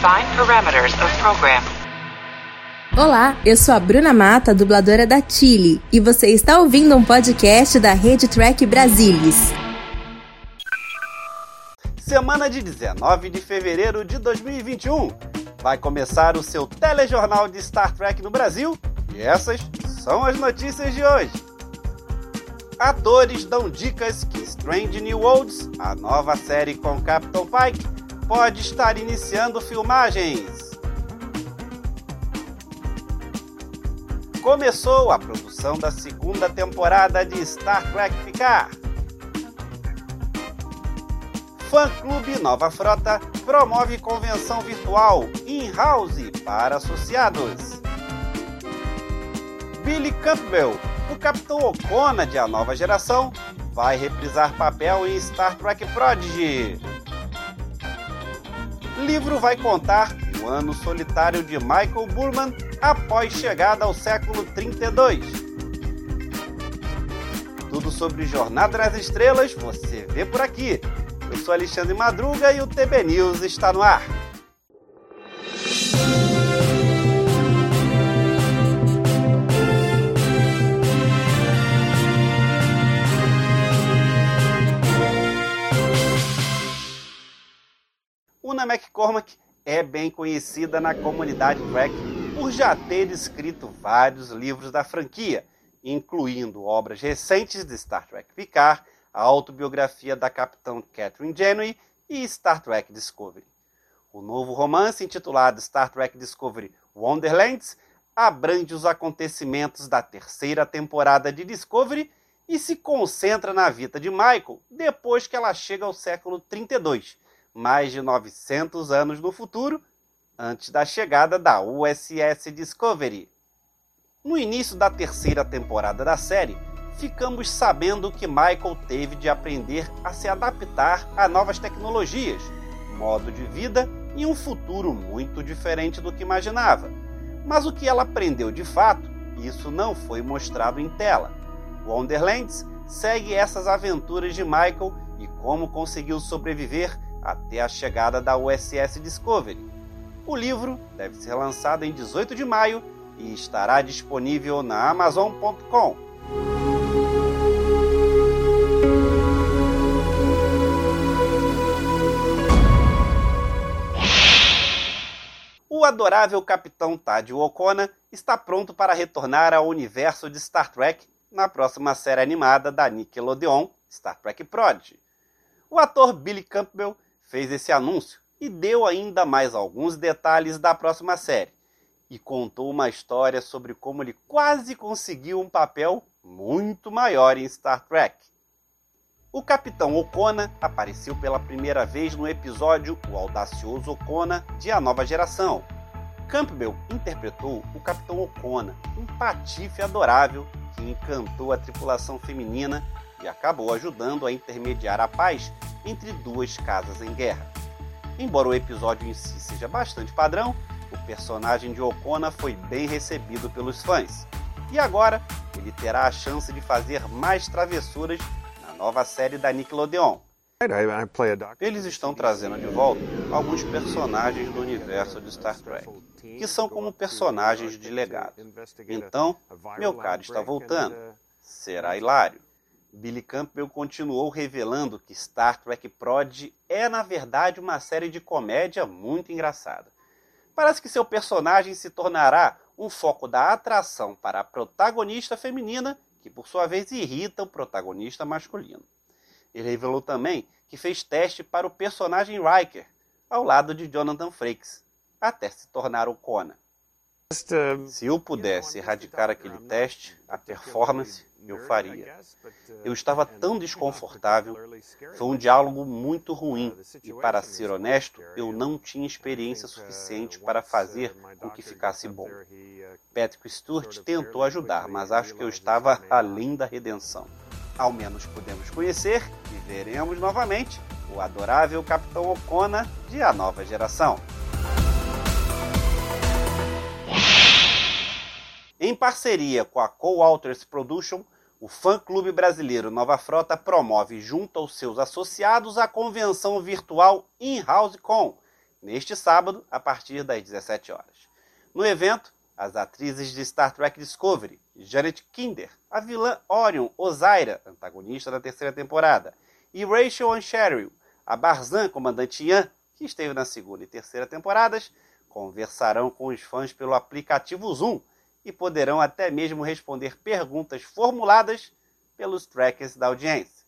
Define parameters of program. Olá, eu sou a Bruna Mata, dubladora da Chile, e você está ouvindo um podcast da Rede Track Brasilis. Semana de 19 de fevereiro de 2021. Vai começar o seu telejornal de Star Trek no Brasil e essas são as notícias de hoje. Atores dão dicas que Strange New Worlds, a nova série com Captain Pike, pode estar iniciando filmagens. Começou a produção da segunda temporada de Star Trek Picard. Fã Clube Nova Frota promove convenção virtual in-house para associados. Billy Campbell, o Capitão Ocona de A Nova Geração, vai reprisar papel em Star Trek Prodigy. Livro vai contar o ano solitário de Michael Burman após chegada ao século 32. Tudo sobre Jornada nas Estrelas você vê por aqui. Eu sou Alexandre Madruga e o TB News está no ar. McCormack é bem conhecida na comunidade Trek por já ter escrito vários livros da franquia, incluindo obras recentes de Star Trek Picard, a autobiografia da capitã Catherine Janeway e Star Trek Discovery. O novo romance, intitulado Star Trek Discovery Wonderlands, abrange os acontecimentos da terceira temporada de Discovery e se concentra na vida de Michael depois que ela chega ao século 32, mais de 900 anos no futuro, antes da chegada da USS Discovery. No início da terceira temporada da série, ficamos sabendo que Michael teve de aprender a se adaptar a novas tecnologias, modo de vida e um futuro muito diferente do que imaginava. Mas o que ela aprendeu de fato, isso não foi mostrado em tela. Wonderlands segue essas aventuras de Michael e como conseguiu sobreviver até a chegada da USS Discovery. O livro deve ser lançado em 18 de maio e estará disponível na Amazon.com. O adorável capitão Tadio Okona está pronto para retornar ao universo de Star Trek na próxima série animada da Nickelodeon, Star Trek Prodigy. O ator Billy Campbell fez esse anúncio e deu ainda mais alguns detalhes da próxima série. E contou uma história sobre como ele quase conseguiu um papel muito maior em Star Trek. O Capitão Okona apareceu pela primeira vez no episódio O Audacioso Okona de A Nova Geração. Campbell interpretou o Capitão Okona, um patife adorável que encantou a tripulação feminina e acabou ajudando a intermediar a paz entre duas casas em guerra. Embora o episódio em si seja bastante padrão, o personagem de Okona foi bem recebido pelos fãs. E agora ele terá a chance de fazer mais travessuras na nova série da Nickelodeon. Eles estão trazendo de volta alguns personagens do universo de Star Trek, que são como personagens de legado. Então, meu caro está voltando. Será hilário. Billy Campbell continuou revelando que Star Trek Prod é, na verdade, uma série de comédia muito engraçada. Parece que seu personagem se tornará um foco da atração para a protagonista feminina, que por sua vez irrita o protagonista masculino. Ele revelou também que fez teste para o personagem Riker, ao lado de Jonathan Frakes, até se tornar o Conan. Se eu pudesse erradicar aquele teste, a performance, eu faria. Eu estava tão desconfortável, foi um diálogo muito ruim e, para ser honesto, eu não tinha experiência suficiente para fazer com que ficasse bom. Patrick Stewart tentou ajudar, mas acho que eu estava além da redenção. Ao menos podemos conhecer e veremos novamente o adorável Capitão Ocona de A Nova Geração. Em parceria com a Co-Authors Production, o fã-clube brasileiro Nova Frota promove junto aos seus associados a convenção virtual In-House Con, neste sábado, a partir das 17 horas. No evento, as atrizes de Star Trek Discovery, Janet Kinder, a vilã Orion Ozaira, antagonista da terceira temporada, e Rachel Ancheryl, a Barzan, comandante Ian, que esteve na segunda e terceira temporadas, conversarão com os fãs pelo aplicativo Zoom e poderão até mesmo responder perguntas formuladas pelos trackers da audiência.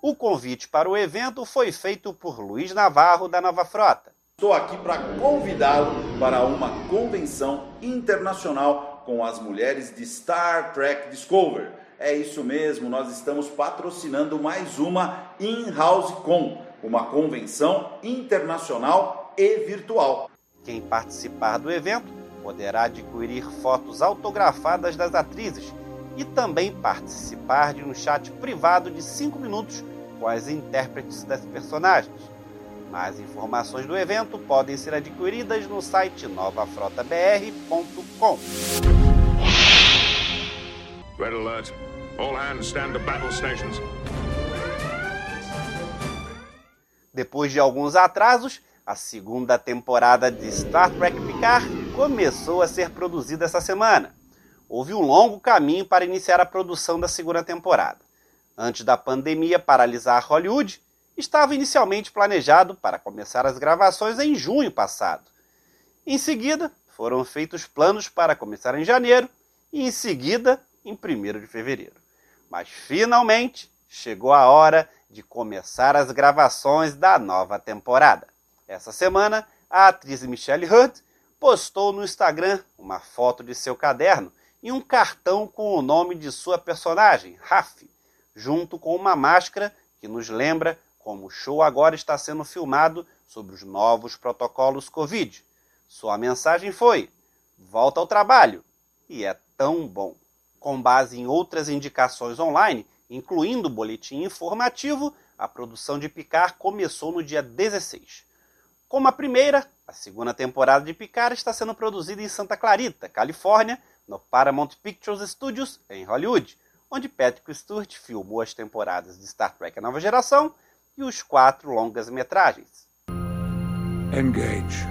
O convite para o evento foi feito por Luiz Navarro, da Nova Frota. Estou aqui para convidá-lo para uma convenção internacional com as mulheres de Star Trek Discovery. É isso mesmo, nós estamos patrocinando mais uma In-House Con, uma convenção internacional e virtual. Quem participar do evento poderá adquirir fotos autografadas das atrizes e também participar de um chat privado de 5 minutos com as intérpretes das personagens. Mais informações do evento podem ser adquiridas no site novafrotabr.com. Red alert. All hands stand to battle stations. Depois de alguns atrasos, a segunda temporada de Star Trek Picard começou a ser produzida essa semana houve um longo caminho para iniciar a produção da segunda temporada. Antes da pandemia paralisar Hollywood, estava inicialmente planejado para começar as gravações em junho passado. Em seguida, foram feitos planos para começar em janeiro e em seguida em 1 de fevereiro. Mas finalmente chegou a hora de começar as gravações da nova temporada. Essa semana, a atriz Michelle Hurd postou no Instagram uma foto de seu caderno e um cartão com o nome de sua personagem, Raf, junto com uma máscara que nos lembra como o show agora está sendo filmado sobre os novos protocolos Covid. Sua mensagem foi: volta ao trabalho, e é tão bom. Com base em outras indicações online, incluindo o boletim informativo, a produção de Picard começou no dia 16. Como a primeira, a segunda temporada de Picard está sendo produzida em Santa Clarita, Califórnia, no Paramount Pictures Studios, em Hollywood, onde Patrick Stewart filmou as temporadas de Star Trek A Nova Geração e os quatro longas-metragens. Engage.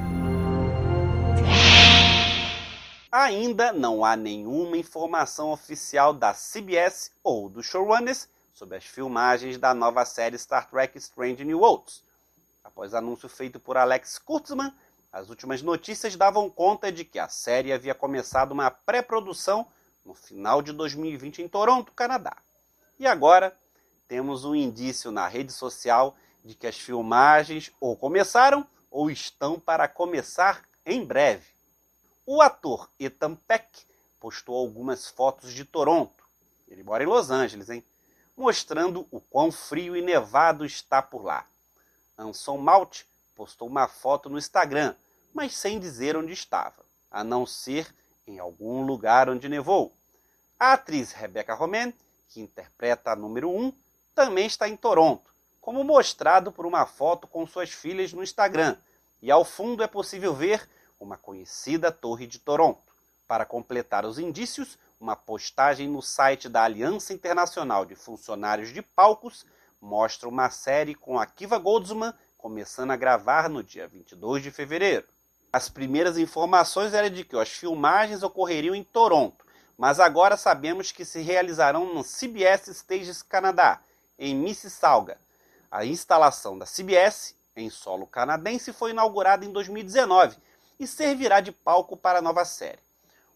Ainda não há nenhuma informação oficial da CBS ou dos showrunners sobre as filmagens da nova série Star Trek Strange New Worlds. Após anúncio feito por Alex Kurtzman, as últimas notícias davam conta de que a série havia começado uma pré-produção no final de 2020 em Toronto, Canadá. E agora temos um indício na rede social de que as filmagens ou começaram ou estão para começar em breve. O ator Ethan Peck postou algumas fotos de Toronto. Ele mora em Los Angeles, hein? Mostrando o quão frio e nevado está por lá. Anson Malt postou uma foto no Instagram mas sem dizer onde estava, a não ser em algum lugar onde nevou. A atriz Rebecca Romain, que interpreta a número 1, também está em Toronto, como mostrado por uma foto com suas filhas no Instagram, e ao fundo é possível ver uma conhecida torre de Toronto. Para completar os indícios, uma postagem no site da Aliança Internacional de Funcionários de Palcos mostra uma série com Akiva Goldsman começando a gravar no dia 22 de fevereiro. As primeiras informações eram de que as filmagens ocorreriam em Toronto, mas agora sabemos que se realizarão no CBS Stages Canadá, em Mississauga. A instalação da CBS, em solo canadense, foi inaugurada em 2019 e servirá de palco para a nova série.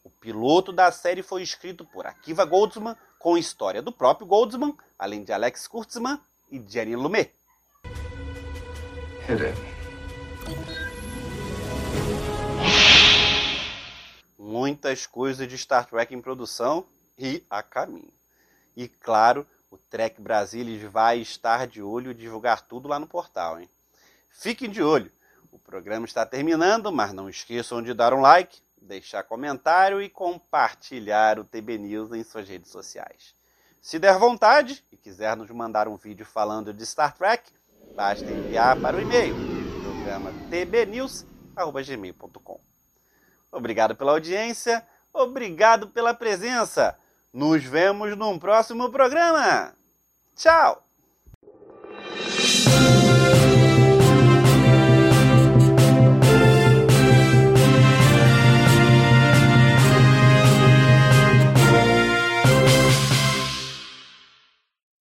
O piloto da série foi escrito por Akiva Goldsman, com história do próprio Goldsman, além de Alex Kurtzman e Jenny Lumet. Muitas coisas de Star Trek em produção e a caminho. E claro, o Trek Brasilis vai estar de olho e divulgar tudo lá no portal, hein? Fiquem de olho. O programa está terminando, mas não esqueçam de dar um like, deixar comentário e compartilhar o TB News em suas redes sociais. Se der vontade e quiser nos mandar um vídeo falando de Star Trek, basta enviar para o e-mail programa tbnews@gmail.com. Obrigado pela audiência, obrigado pela presença. Nos vemos num próximo programa. Tchau!